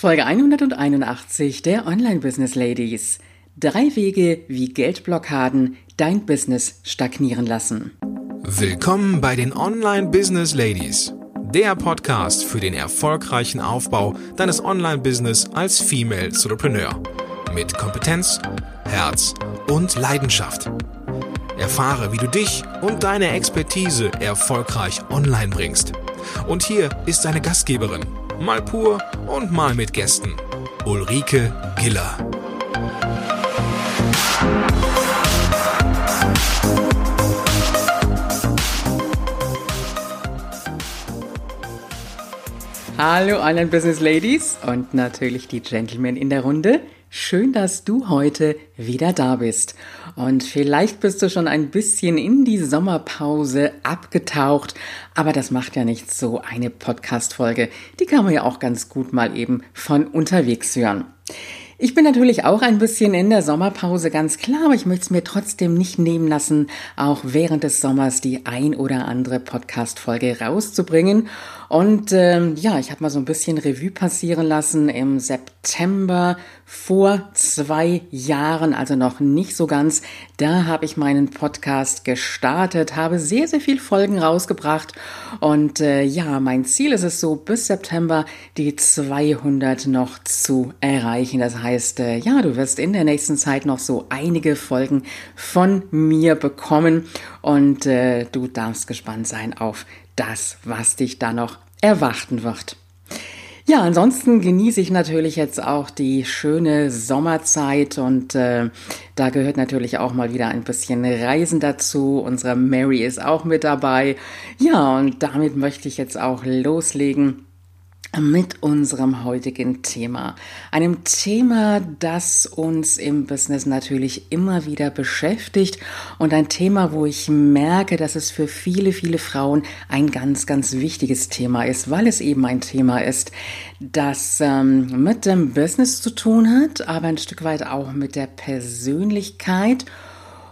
Folge 181 der Online Business Ladies. Drei Wege, wie Geldblockaden dein Business stagnieren lassen. Willkommen bei den Online Business Ladies, der Podcast für den erfolgreichen Aufbau deines Online Business als Female Entrepreneur mit Kompetenz, Herz und Leidenschaft. Erfahre, wie du dich und deine Expertise erfolgreich online bringst. Und hier ist deine Gastgeberin mal pur und mal mit Gästen. Ulrike Giller. Hallo Online Business Ladies und natürlich die Gentlemen in der Runde. Schön, dass du heute wieder da bist. Und vielleicht bist du schon ein bisschen in die Sommerpause abgetaucht, aber das macht ja nichts so eine Podcast-Folge. Die kann man ja auch ganz gut mal eben von unterwegs hören. Ich bin natürlich auch ein bisschen in der Sommerpause, ganz klar, aber ich möchte es mir trotzdem nicht nehmen lassen, auch während des Sommers die ein oder andere Podcast-Folge rauszubringen. Und ähm, ja, ich habe mal so ein bisschen Revue passieren lassen im September vor zwei Jahren, also noch nicht so ganz. Da habe ich meinen Podcast gestartet, habe sehr, sehr viel Folgen rausgebracht. Und äh, ja, mein Ziel ist es so, bis September die 200 noch zu erreichen. Das heißt, äh, ja, du wirst in der nächsten Zeit noch so einige Folgen von mir bekommen. Und äh, du darfst gespannt sein auf das, was dich da noch erwarten wird. Ja, ansonsten genieße ich natürlich jetzt auch die schöne Sommerzeit und äh, da gehört natürlich auch mal wieder ein bisschen Reisen dazu. Unsere Mary ist auch mit dabei. Ja, und damit möchte ich jetzt auch loslegen mit unserem heutigen Thema. Einem Thema, das uns im Business natürlich immer wieder beschäftigt und ein Thema, wo ich merke, dass es für viele, viele Frauen ein ganz, ganz wichtiges Thema ist, weil es eben ein Thema ist, das ähm, mit dem Business zu tun hat, aber ein Stück weit auch mit der Persönlichkeit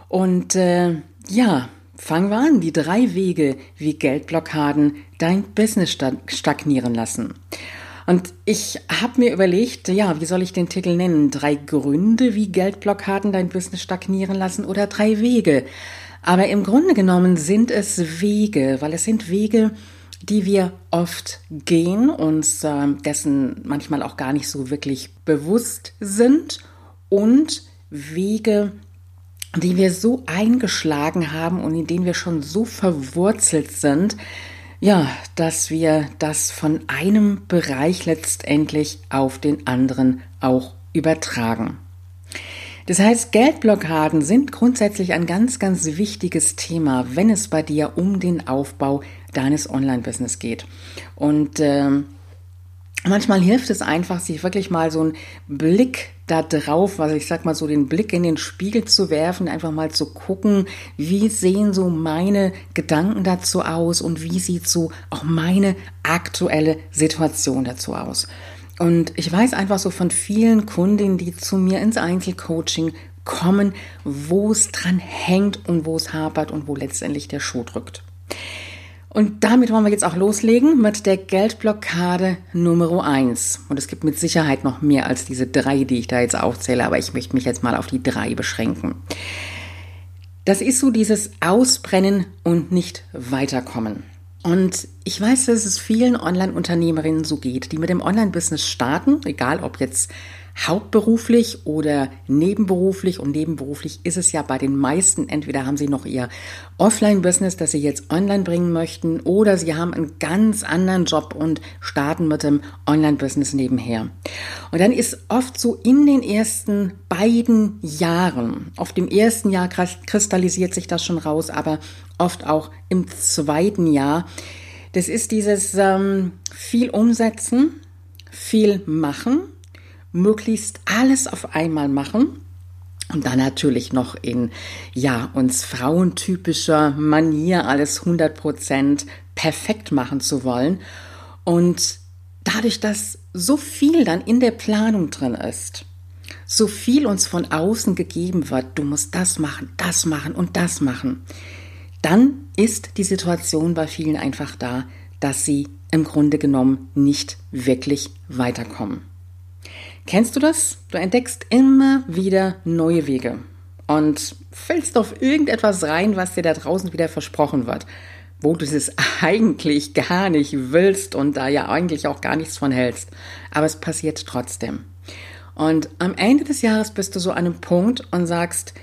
und äh, ja, Fangen wir an, die drei Wege, wie Geldblockaden dein Business stagnieren lassen. Und ich habe mir überlegt, ja, wie soll ich den Titel nennen? Drei Gründe, wie Geldblockaden dein Business stagnieren lassen oder drei Wege. Aber im Grunde genommen sind es Wege, weil es sind Wege, die wir oft gehen, uns äh, dessen manchmal auch gar nicht so wirklich bewusst sind und Wege, die wir so eingeschlagen haben und in denen wir schon so verwurzelt sind, ja, dass wir das von einem Bereich letztendlich auf den anderen auch übertragen. Das heißt, Geldblockaden sind grundsätzlich ein ganz, ganz wichtiges Thema, wenn es bei dir um den Aufbau deines Online-Business geht. Und äh, manchmal hilft es einfach, sich wirklich mal so einen Blick da drauf, also ich sag mal so den Blick in den Spiegel zu werfen, einfach mal zu gucken, wie sehen so meine Gedanken dazu aus und wie sieht so auch meine aktuelle Situation dazu aus. Und ich weiß einfach so von vielen Kundinnen, die zu mir ins Einzelcoaching kommen, wo es dran hängt und wo es hapert und wo letztendlich der Schuh drückt. Und damit wollen wir jetzt auch loslegen mit der Geldblockade Nummer eins. Und es gibt mit Sicherheit noch mehr als diese drei, die ich da jetzt aufzähle, aber ich möchte mich jetzt mal auf die drei beschränken. Das ist so dieses Ausbrennen und nicht weiterkommen. Und ich weiß, dass es vielen Online-Unternehmerinnen so geht, die mit dem Online-Business starten, egal ob jetzt hauptberuflich oder nebenberuflich. Und nebenberuflich ist es ja bei den meisten, entweder haben sie noch ihr Offline-Business, das sie jetzt online bringen möchten, oder sie haben einen ganz anderen Job und starten mit dem Online-Business nebenher. Und dann ist oft so in den ersten beiden Jahren, auf dem ersten Jahr kristallisiert sich das schon raus, aber oft auch im zweiten Jahr, das ist dieses ähm, viel umsetzen, viel machen, möglichst alles auf einmal machen und dann natürlich noch in, ja, uns frauentypischer Manier alles 100% perfekt machen zu wollen. Und dadurch, dass so viel dann in der Planung drin ist, so viel uns von außen gegeben wird, du musst das machen, das machen und das machen, dann ist die Situation bei vielen einfach da, dass sie im Grunde genommen nicht wirklich weiterkommen. Kennst du das? Du entdeckst immer wieder neue Wege und fällst auf irgendetwas rein, was dir da draußen wieder versprochen wird, wo du es eigentlich gar nicht willst und da ja eigentlich auch gar nichts von hältst. Aber es passiert trotzdem. Und am Ende des Jahres bist du so an einem Punkt und sagst,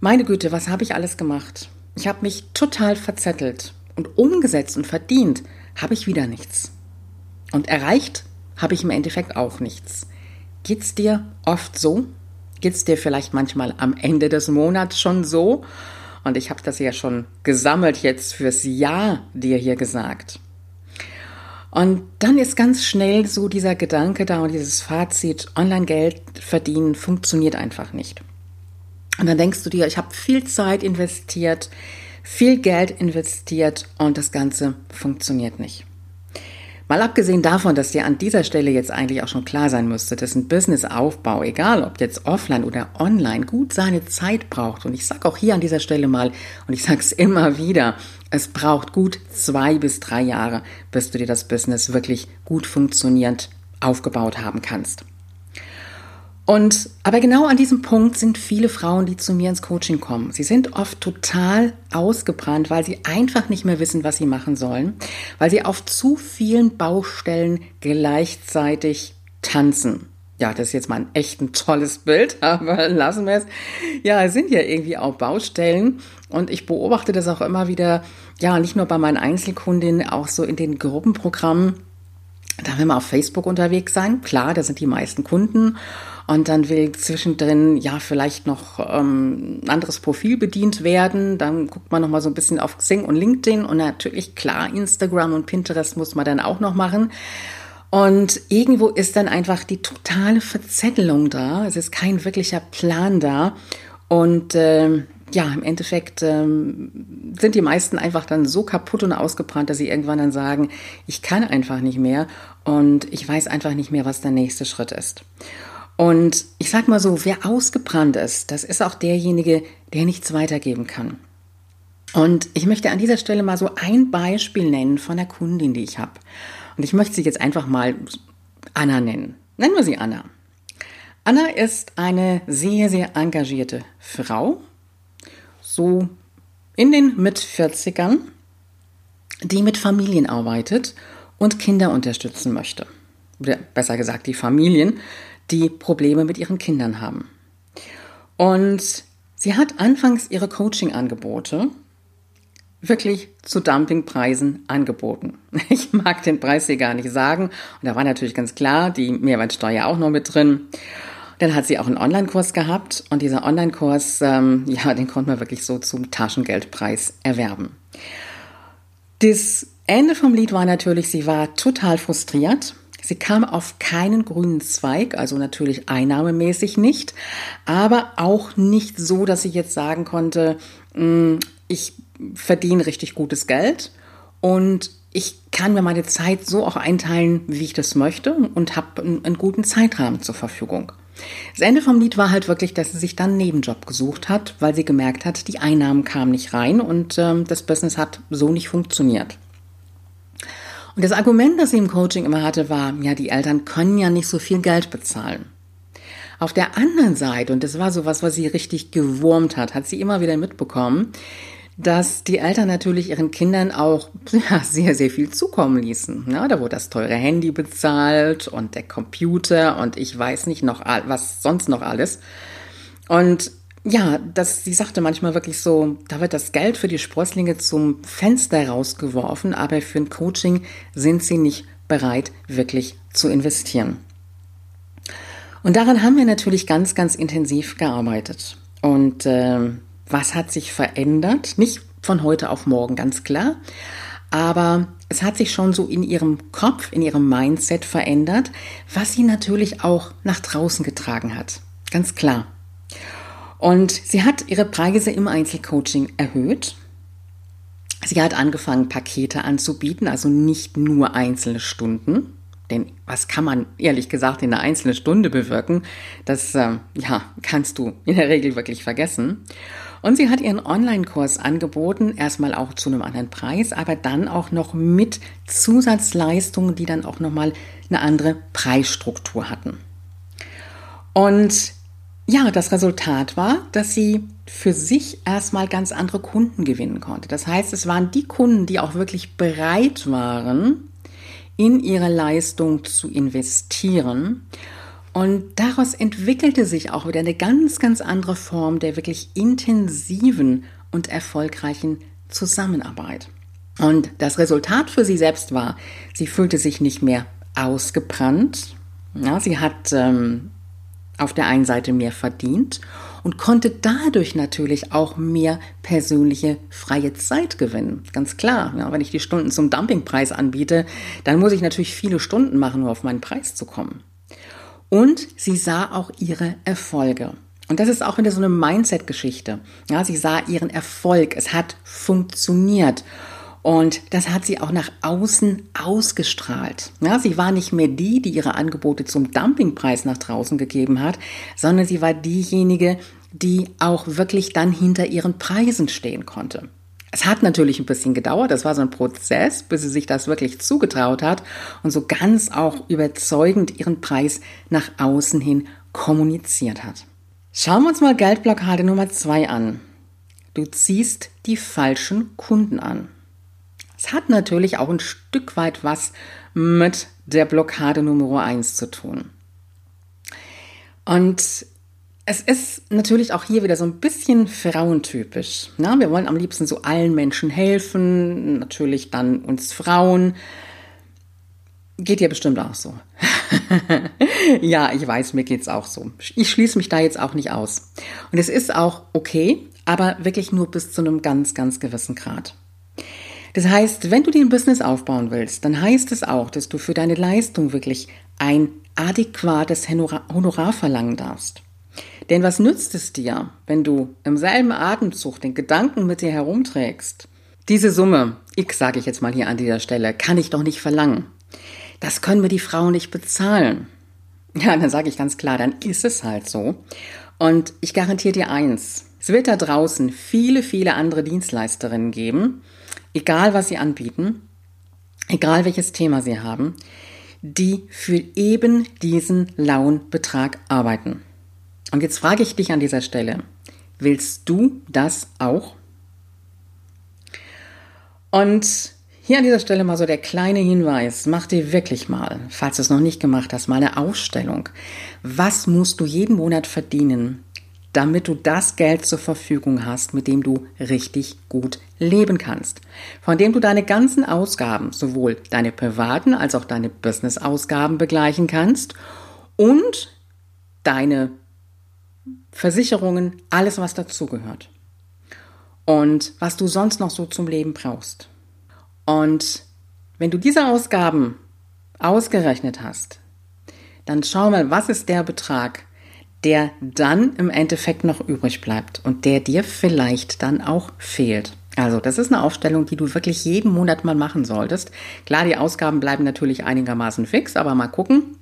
meine Güte, was habe ich alles gemacht? Ich habe mich total verzettelt und umgesetzt und verdient habe ich wieder nichts. Und erreicht habe ich im Endeffekt auch nichts. Geht's dir oft so? Geht's dir vielleicht manchmal am Ende des Monats schon so? Und ich habe das ja schon gesammelt jetzt fürs Jahr dir hier gesagt. Und dann ist ganz schnell so dieser Gedanke da und dieses Fazit, Online-Geld verdienen funktioniert einfach nicht. Und dann denkst du dir, ich habe viel Zeit investiert, viel Geld investiert und das Ganze funktioniert nicht. Mal abgesehen davon, dass dir an dieser Stelle jetzt eigentlich auch schon klar sein müsste, dass ein Businessaufbau, egal ob jetzt offline oder online, gut seine Zeit braucht. Und ich sage auch hier an dieser Stelle mal, und ich sage es immer wieder, es braucht gut zwei bis drei Jahre, bis du dir das Business wirklich gut funktionierend aufgebaut haben kannst. Und aber genau an diesem Punkt sind viele Frauen, die zu mir ins Coaching kommen. Sie sind oft total ausgebrannt, weil sie einfach nicht mehr wissen, was sie machen sollen, weil sie auf zu vielen Baustellen gleichzeitig tanzen. Ja, das ist jetzt mal ein echt ein tolles Bild, aber lassen wir es. Ja, es sind ja irgendwie auch Baustellen und ich beobachte das auch immer wieder, ja, nicht nur bei meinen Einzelkundinnen, auch so in den Gruppenprogrammen. Da will man auf Facebook unterwegs sein. Klar, da sind die meisten Kunden und dann will zwischendrin ja vielleicht noch ähm, ein anderes Profil bedient werden. Dann guckt man noch mal so ein bisschen auf Xing und LinkedIn und natürlich klar Instagram und Pinterest muss man dann auch noch machen. Und irgendwo ist dann einfach die totale Verzettelung da. Es ist kein wirklicher Plan da. Und äh, ja, im Endeffekt ähm, sind die meisten einfach dann so kaputt und ausgebrannt, dass sie irgendwann dann sagen, ich kann einfach nicht mehr und ich weiß einfach nicht mehr, was der nächste Schritt ist. Und ich sag mal so, wer ausgebrannt ist, das ist auch derjenige, der nichts weitergeben kann. Und ich möchte an dieser Stelle mal so ein Beispiel nennen von der Kundin, die ich habe. Und ich möchte sie jetzt einfach mal Anna nennen. Nennen wir sie Anna. Anna ist eine sehr, sehr engagierte Frau, so in den Mit-40ern, die mit Familien arbeitet und Kinder unterstützen möchte. Oder besser gesagt, die Familien, die Probleme mit ihren Kindern haben. Und sie hat anfangs ihre Coaching-Angebote wirklich zu Dumpingpreisen angeboten. Ich mag den Preis hier gar nicht sagen. Und da war natürlich ganz klar die Mehrwertsteuer auch noch mit drin. Dann hat sie auch einen Online-Kurs gehabt und dieser Online-Kurs, ähm, ja, den konnte man wirklich so zum Taschengeldpreis erwerben. Das Ende vom Lied war natürlich, sie war total frustriert Sie kam auf keinen grünen Zweig, also natürlich einnahmemäßig nicht, aber auch nicht so, dass sie jetzt sagen konnte, mm, ich verdiene richtig gutes Geld und ich kann mir meine Zeit so auch einteilen, wie ich das möchte und habe einen, guten Zeitrahmen zur Verfügung. Das Ende vom Lied war halt wirklich, dass sie sich dann einen Nebenjob gesucht hat, weil sie gemerkt hat, die Einnahmen kamen nicht rein und ähm, das Business hat so nicht funktioniert. Und das Argument, das sie im Coaching immer hatte, war, ja, die Eltern können ja nicht so viel Geld bezahlen. Auf der anderen Seite, und das war so was, was sie richtig gewurmt hat, hat sie immer wieder mitbekommen, dass die Eltern natürlich ihren Kindern auch ja, sehr, sehr viel zukommen ließen. Ja, da wurde das teure Handy bezahlt und der Computer und ich weiß nicht noch, was sonst noch alles. Und ja, das, sie sagte manchmal wirklich so, da wird das Geld für die Sprösslinge zum Fenster rausgeworfen, aber für ein Coaching sind sie nicht bereit, wirklich zu investieren. Und daran haben wir natürlich ganz, ganz intensiv gearbeitet. Und äh, was hat sich verändert? Nicht von heute auf morgen, ganz klar. Aber es hat sich schon so in ihrem Kopf, in ihrem Mindset verändert, was sie natürlich auch nach draußen getragen hat. Ganz klar. Und sie hat ihre Preise im Einzelcoaching erhöht. Sie hat angefangen, Pakete anzubieten, also nicht nur einzelne Stunden. Denn was kann man ehrlich gesagt in einer einzelnen Stunde bewirken? Das äh, ja, kannst du in der Regel wirklich vergessen. Und sie hat ihren Online-Kurs angeboten, erstmal auch zu einem anderen Preis, aber dann auch noch mit Zusatzleistungen, die dann auch nochmal eine andere Preisstruktur hatten. Und ja, das Resultat war, dass sie für sich erstmal ganz andere Kunden gewinnen konnte. Das heißt, es waren die Kunden, die auch wirklich bereit waren, in ihre Leistung zu investieren. Und daraus entwickelte sich auch wieder eine ganz, ganz andere Form der wirklich intensiven und erfolgreichen Zusammenarbeit. Und das Resultat für sie selbst war, sie fühlte sich nicht mehr ausgebrannt. Ja, sie hat ähm, auf der einen Seite mehr verdient und konnte dadurch natürlich auch mehr persönliche freie Zeit gewinnen. Ganz klar, ja, wenn ich die Stunden zum Dumpingpreis anbiete, dann muss ich natürlich viele Stunden machen, um auf meinen Preis zu kommen. Und sie sah auch ihre Erfolge. Und das ist auch wieder so eine Mindset-Geschichte. Ja, sie sah ihren Erfolg. Es hat funktioniert. Und das hat sie auch nach außen ausgestrahlt. Ja, sie war nicht mehr die, die ihre Angebote zum Dumpingpreis nach draußen gegeben hat, sondern sie war diejenige, die auch wirklich dann hinter ihren Preisen stehen konnte. Es hat natürlich ein bisschen gedauert, das war so ein Prozess, bis sie sich das wirklich zugetraut hat und so ganz auch überzeugend ihren Preis nach außen hin kommuniziert hat. Schauen wir uns mal Geldblockade Nummer zwei an. Du ziehst die falschen Kunden an. Es hat natürlich auch ein Stück weit was mit der Blockade Nummer 1 zu tun. Und es ist natürlich auch hier wieder so ein bisschen frauentypisch. Na, wir wollen am liebsten so allen Menschen helfen, natürlich dann uns Frauen. Geht dir bestimmt auch so. ja, ich weiß, mir geht's auch so. Ich schließe mich da jetzt auch nicht aus. Und es ist auch okay, aber wirklich nur bis zu einem ganz, ganz gewissen Grad. Das heißt, wenn du dir ein Business aufbauen willst, dann heißt es auch, dass du für deine Leistung wirklich ein adäquates Honorar verlangen darfst. Denn was nützt es dir, wenn du im selben Atemzug den Gedanken mit dir herumträgst? Diese Summe, X sage ich jetzt mal hier an dieser Stelle, kann ich doch nicht verlangen. Das können mir die Frauen nicht bezahlen. Ja, dann sage ich ganz klar, dann ist es halt so. Und ich garantiere dir eins, es wird da draußen viele, viele andere Dienstleisterinnen geben, egal was sie anbieten, egal welches Thema sie haben, die für eben diesen lauen Betrag arbeiten. Und jetzt frage ich dich an dieser Stelle, willst du das auch? Und hier an dieser Stelle mal so der kleine Hinweis, mach dir wirklich mal, falls du es noch nicht gemacht hast, mal eine Ausstellung. Was musst du jeden Monat verdienen, damit du das Geld zur Verfügung hast, mit dem du richtig gut leben kannst. Von dem du deine ganzen Ausgaben, sowohl deine privaten als auch deine Business-Ausgaben begleichen kannst und deine Versicherungen, alles was dazugehört. Und was du sonst noch so zum Leben brauchst. Und wenn du diese Ausgaben ausgerechnet hast, dann schau mal, was ist der Betrag, der dann im Endeffekt noch übrig bleibt und der dir vielleicht dann auch fehlt. Also, das ist eine Aufstellung, die du wirklich jeden Monat mal machen solltest. Klar, die Ausgaben bleiben natürlich einigermaßen fix, aber mal gucken,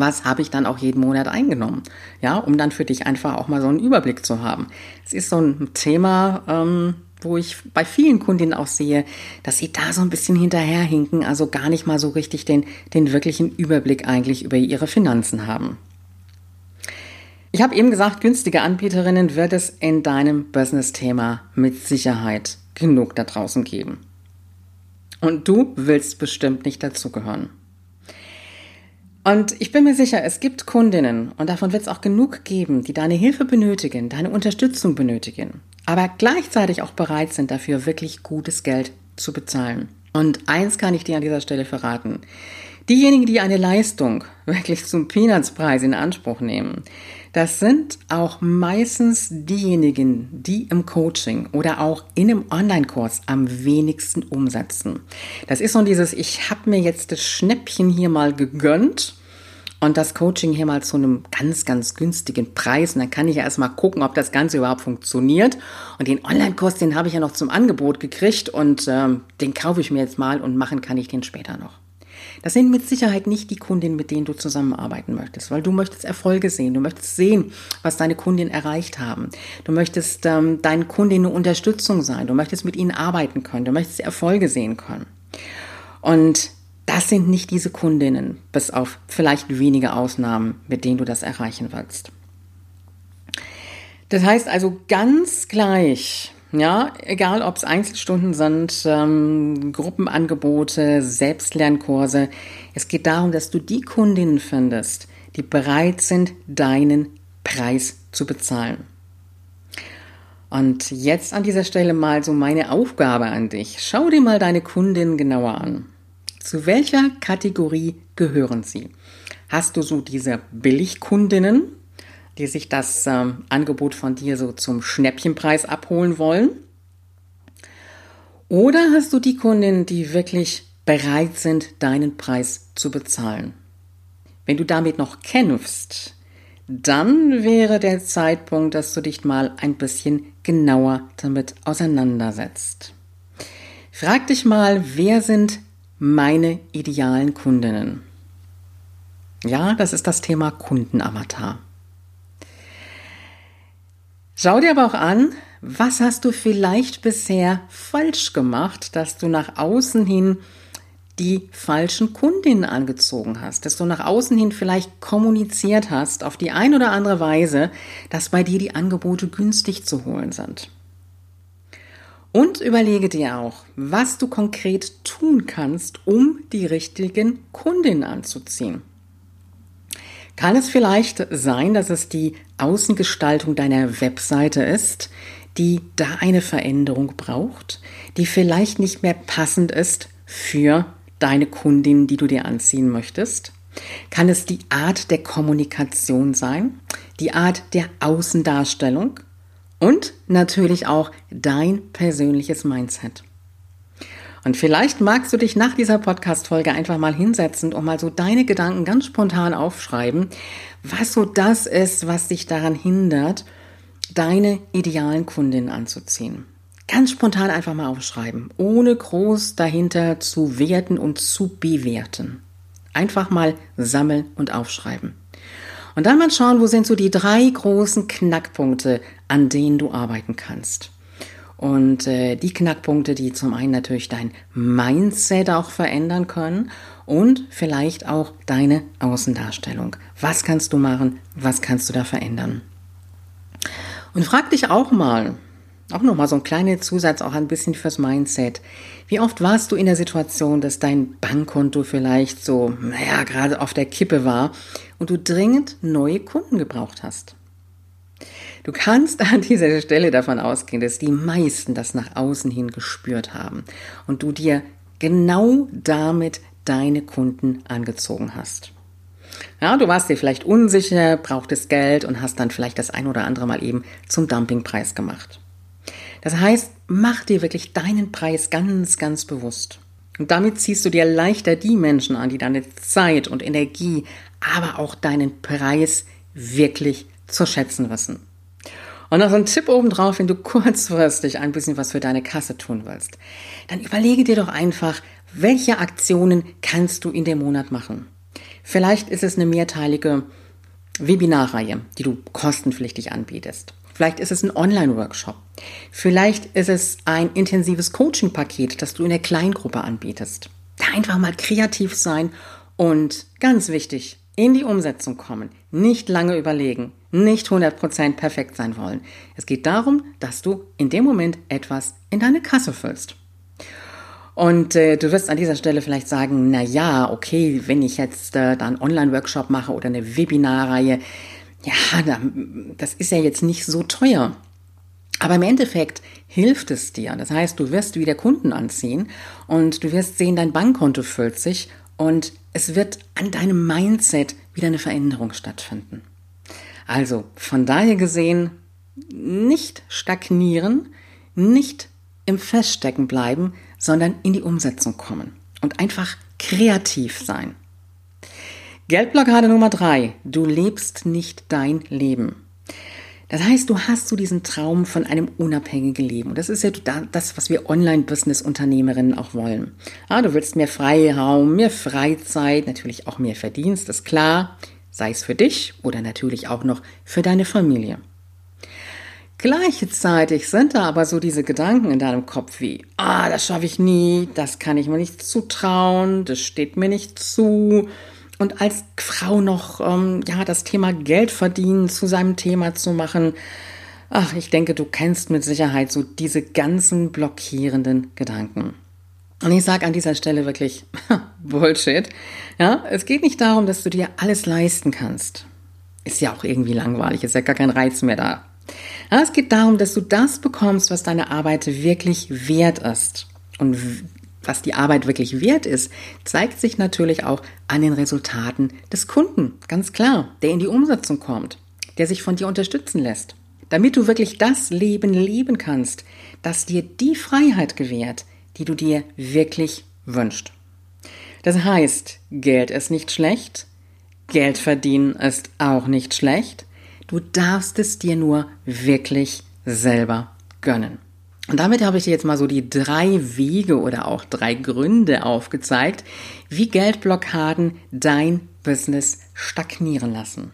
was habe ich dann auch jeden Monat eingenommen? Ja, um dann für dich einfach auch mal so einen Überblick zu haben. Es ist so ein Thema, ähm, wo ich bei vielen Kundinnen auch sehe, dass sie da so ein bisschen hinterherhinken, also gar nicht mal so richtig den, den wirklichen Überblick eigentlich über ihre Finanzen haben. Ich habe eben gesagt, günstige Anbieterinnen wird es in deinem Business-Thema mit Sicherheit genug da draußen geben. Und du willst bestimmt nicht dazugehören. Und ich bin mir sicher, es gibt Kundinnen, und davon wird es auch genug geben, die deine Hilfe benötigen, deine Unterstützung benötigen, aber gleichzeitig auch bereit sind, dafür wirklich gutes Geld zu bezahlen. Und eins kann ich dir an dieser Stelle verraten. Diejenigen, die eine Leistung wirklich zum Peanutspreis in Anspruch nehmen, das sind auch meistens diejenigen, die im Coaching oder auch in einem Online-Kurs am wenigsten umsetzen. Das ist so dieses, ich habe mir jetzt das Schnäppchen hier mal gegönnt und das Coaching hier mal zu einem ganz, ganz günstigen Preis. Und dann kann ich ja erstmal gucken, ob das Ganze überhaupt funktioniert. Und den Online-Kurs, den habe ich ja noch zum Angebot gekriegt und ähm, den kaufe ich mir jetzt mal und machen kann ich den später noch. Das sind mit Sicherheit nicht die Kundinnen, mit denen du zusammenarbeiten möchtest, weil du möchtest Erfolge sehen, du möchtest sehen, was deine Kundinnen erreicht haben. Du möchtest ähm, deinen Kundinnen eine Unterstützung sein, du möchtest mit ihnen arbeiten können, du möchtest Erfolge sehen können. Und das sind nicht diese Kundinnen, bis auf vielleicht wenige Ausnahmen, mit denen du das erreichen willst. Das heißt also ganz gleich, ja, egal ob es Einzelstunden sind, ähm, Gruppenangebote, Selbstlernkurse, es geht darum, dass du die Kundinnen findest, die bereit sind, deinen Preis zu bezahlen. Und jetzt an dieser Stelle mal so meine Aufgabe an dich. Schau dir mal deine Kundinnen genauer an. Zu welcher Kategorie gehören sie? Hast du so diese Billigkundinnen, die sich das ähm, Angebot von dir so zum Schnäppchenpreis abholen wollen? Oder hast du die Kundinnen, die wirklich bereit sind, deinen Preis zu bezahlen? Wenn du damit noch kämpfst, dann wäre der Zeitpunkt, dass du dich mal ein bisschen genauer damit auseinandersetzt. Frag dich mal, wer sind meine idealen Kundinnen? Ja, das ist das Thema Kundenavatar. Schau dir aber auch an, was hast du vielleicht bisher falsch gemacht, dass du nach außen hin die falschen Kundinnen angezogen hast, dass du nach außen hin vielleicht kommuniziert hast auf die ein oder andere Weise, dass bei dir die Angebote günstig zu holen sind. Und überlege dir auch, was du konkret tun kannst, um die richtigen Kundinnen anzuziehen. Kann es vielleicht sein, dass es die Außengestaltung deiner Webseite ist, die da eine Veränderung braucht, die vielleicht nicht mehr passend ist für deine Kundin, die du dir anziehen möchtest? Kann es die Art der Kommunikation sein, die Art der Außendarstellung und natürlich auch dein persönliches Mindset? Und vielleicht magst du dich nach dieser Podcast-Folge einfach mal hinsetzen und mal so deine Gedanken ganz spontan aufschreiben, was so das ist, was dich daran hindert, deine idealen Kundinnen anzuziehen. Ganz spontan einfach mal aufschreiben, ohne groß dahinter zu werten und zu bewerten. Einfach mal sammeln und aufschreiben. Und dann mal schauen, wo sind so die drei großen Knackpunkte, an denen du arbeiten kannst. Und äh, die Knackpunkte, die zum einen natürlich dein Mindset auch verändern können und vielleicht auch deine Außendarstellung. Was kannst du machen? Was kannst du da verändern? Und frag dich auch mal, auch nochmal so ein kleiner Zusatz, auch ein bisschen fürs Mindset. Wie oft warst du in der Situation, dass dein Bankkonto vielleicht so, naja, gerade auf der Kippe war und du dringend neue Kunden gebraucht hast? Du kannst an dieser Stelle davon ausgehen, dass die meisten das nach außen hin gespürt haben und du dir genau damit deine Kunden angezogen hast. Ja, du warst dir vielleicht unsicher, brauchtest Geld und hast dann vielleicht das ein oder andere Mal eben zum Dumpingpreis gemacht. Das heißt, mach dir wirklich deinen Preis ganz, ganz bewusst. Und damit ziehst du dir leichter die Menschen an, die deine Zeit und Energie, aber auch deinen Preis wirklich zu schätzen wissen. Und noch so ein Tipp obendrauf, wenn du kurzfristig ein bisschen was für deine Kasse tun willst, dann überlege dir doch einfach, welche Aktionen kannst du in dem Monat machen. Vielleicht ist es eine mehrteilige Webinarreihe, die du kostenpflichtig anbietest. Vielleicht ist es ein Online-Workshop. Vielleicht ist es ein intensives Coaching-Paket, das du in der Kleingruppe anbietest. Da einfach mal kreativ sein und ganz wichtig, in die Umsetzung kommen. Nicht lange überlegen nicht 100% perfekt sein wollen. Es geht darum, dass du in dem Moment etwas in deine Kasse füllst. Und äh, du wirst an dieser Stelle vielleicht sagen, na ja, okay, wenn ich jetzt äh, da einen Online-Workshop mache oder eine Webinarreihe, ja, das ist ja jetzt nicht so teuer. Aber im Endeffekt hilft es dir. Das heißt, du wirst wieder Kunden anziehen und du wirst sehen, dein Bankkonto füllt sich und es wird an deinem Mindset wieder eine Veränderung stattfinden. Also von daher gesehen, nicht stagnieren, nicht im Feststecken bleiben, sondern in die Umsetzung kommen und einfach kreativ sein. Geldblockade Nummer drei: Du lebst nicht dein Leben. Das heißt, du hast so diesen Traum von einem unabhängigen Leben. Und das ist ja das, was wir Online-Business-Unternehmerinnen auch wollen. Ja, du willst mehr Freiraum, mehr Freizeit, natürlich auch mehr Verdienst, ist klar sei es für dich oder natürlich auch noch für deine Familie. Gleichzeitig sind da aber so diese Gedanken in deinem Kopf wie, ah, das schaffe ich nie, das kann ich mir nicht zutrauen, das steht mir nicht zu. Und als Frau noch, ähm, ja, das Thema Geld verdienen zu seinem Thema zu machen, ach, ich denke, du kennst mit Sicherheit so diese ganzen blockierenden Gedanken. Und ich sage an dieser Stelle wirklich Bullshit. Ja, es geht nicht darum, dass du dir alles leisten kannst. Ist ja auch irgendwie langweilig, ist ja gar kein Reiz mehr da. Ja, es geht darum, dass du das bekommst, was deine Arbeit wirklich wert ist. Und was die Arbeit wirklich wert ist, zeigt sich natürlich auch an den Resultaten des Kunden, ganz klar, der in die Umsetzung kommt, der sich von dir unterstützen lässt. Damit du wirklich das Leben leben kannst, das dir die Freiheit gewährt, die du dir wirklich wünschst. Das heißt, Geld ist nicht schlecht, Geld verdienen ist auch nicht schlecht, Du darfst es dir nur wirklich selber gönnen. Und damit habe ich dir jetzt mal so die drei Wege oder auch drei Gründe aufgezeigt, wie Geldblockaden dein Business stagnieren lassen.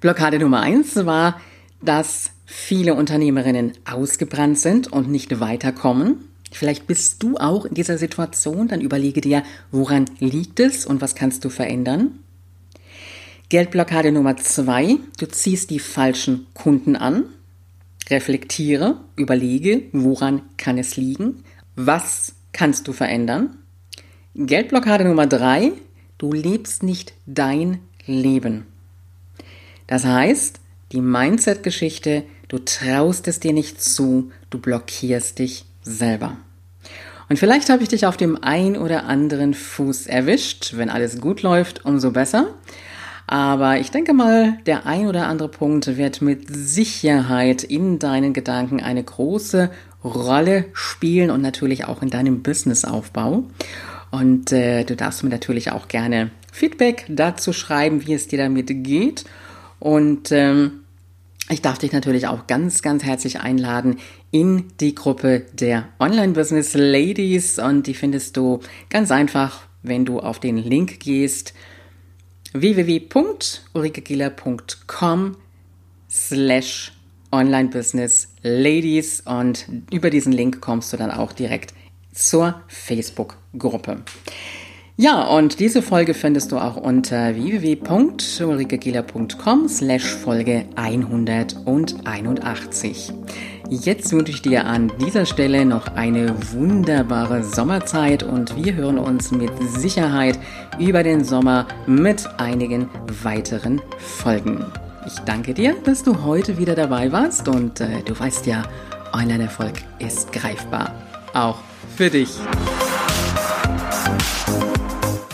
Blockade Nummer eins war, dass viele Unternehmerinnen ausgebrannt sind und nicht weiterkommen. Vielleicht bist du auch in dieser Situation, dann überlege dir, woran liegt es und was kannst du verändern. Geldblockade Nummer zwei, du ziehst die falschen Kunden an. Reflektiere, überlege, woran kann es liegen? Was kannst du verändern? Geldblockade Nummer drei, du lebst nicht dein Leben. Das heißt, die Mindset-Geschichte, du traust es dir nicht zu, du blockierst dich selber. Und vielleicht habe ich dich auf dem ein oder anderen Fuß erwischt. Wenn alles gut läuft, umso besser. Aber ich denke mal, der ein oder andere Punkt wird mit Sicherheit in deinen Gedanken eine große Rolle spielen und natürlich auch in deinem Businessaufbau. Und äh, du darfst mir natürlich auch gerne Feedback dazu schreiben, wie es dir damit geht. Und ähm, ich darf dich natürlich auch ganz, ganz herzlich einladen in die Gruppe der Online-Business Ladies. Und die findest du ganz einfach, wenn du auf den Link gehst www.ulrikegiller.com slash Online Business Ladies und über diesen Link kommst du dann auch direkt zur Facebook-Gruppe. Ja, und diese Folge findest du auch unter www.ulrikegiller.com slash Folge 181. Jetzt wünsche ich dir an dieser Stelle noch eine wunderbare Sommerzeit und wir hören uns mit Sicherheit über den Sommer mit einigen weiteren Folgen. Ich danke dir, dass du heute wieder dabei warst und äh, du weißt ja, Online-Erfolg ist greifbar. Auch für dich.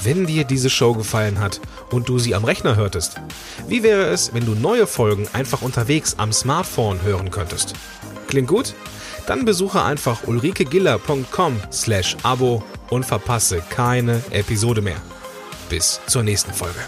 Wenn dir diese Show gefallen hat und du sie am Rechner hörtest, wie wäre es, wenn du neue Folgen einfach unterwegs am Smartphone hören könntest? Klingt gut? Dann besuche einfach ulrikegiller.com slash Abo und verpasse keine Episode mehr. Bis zur nächsten Folge.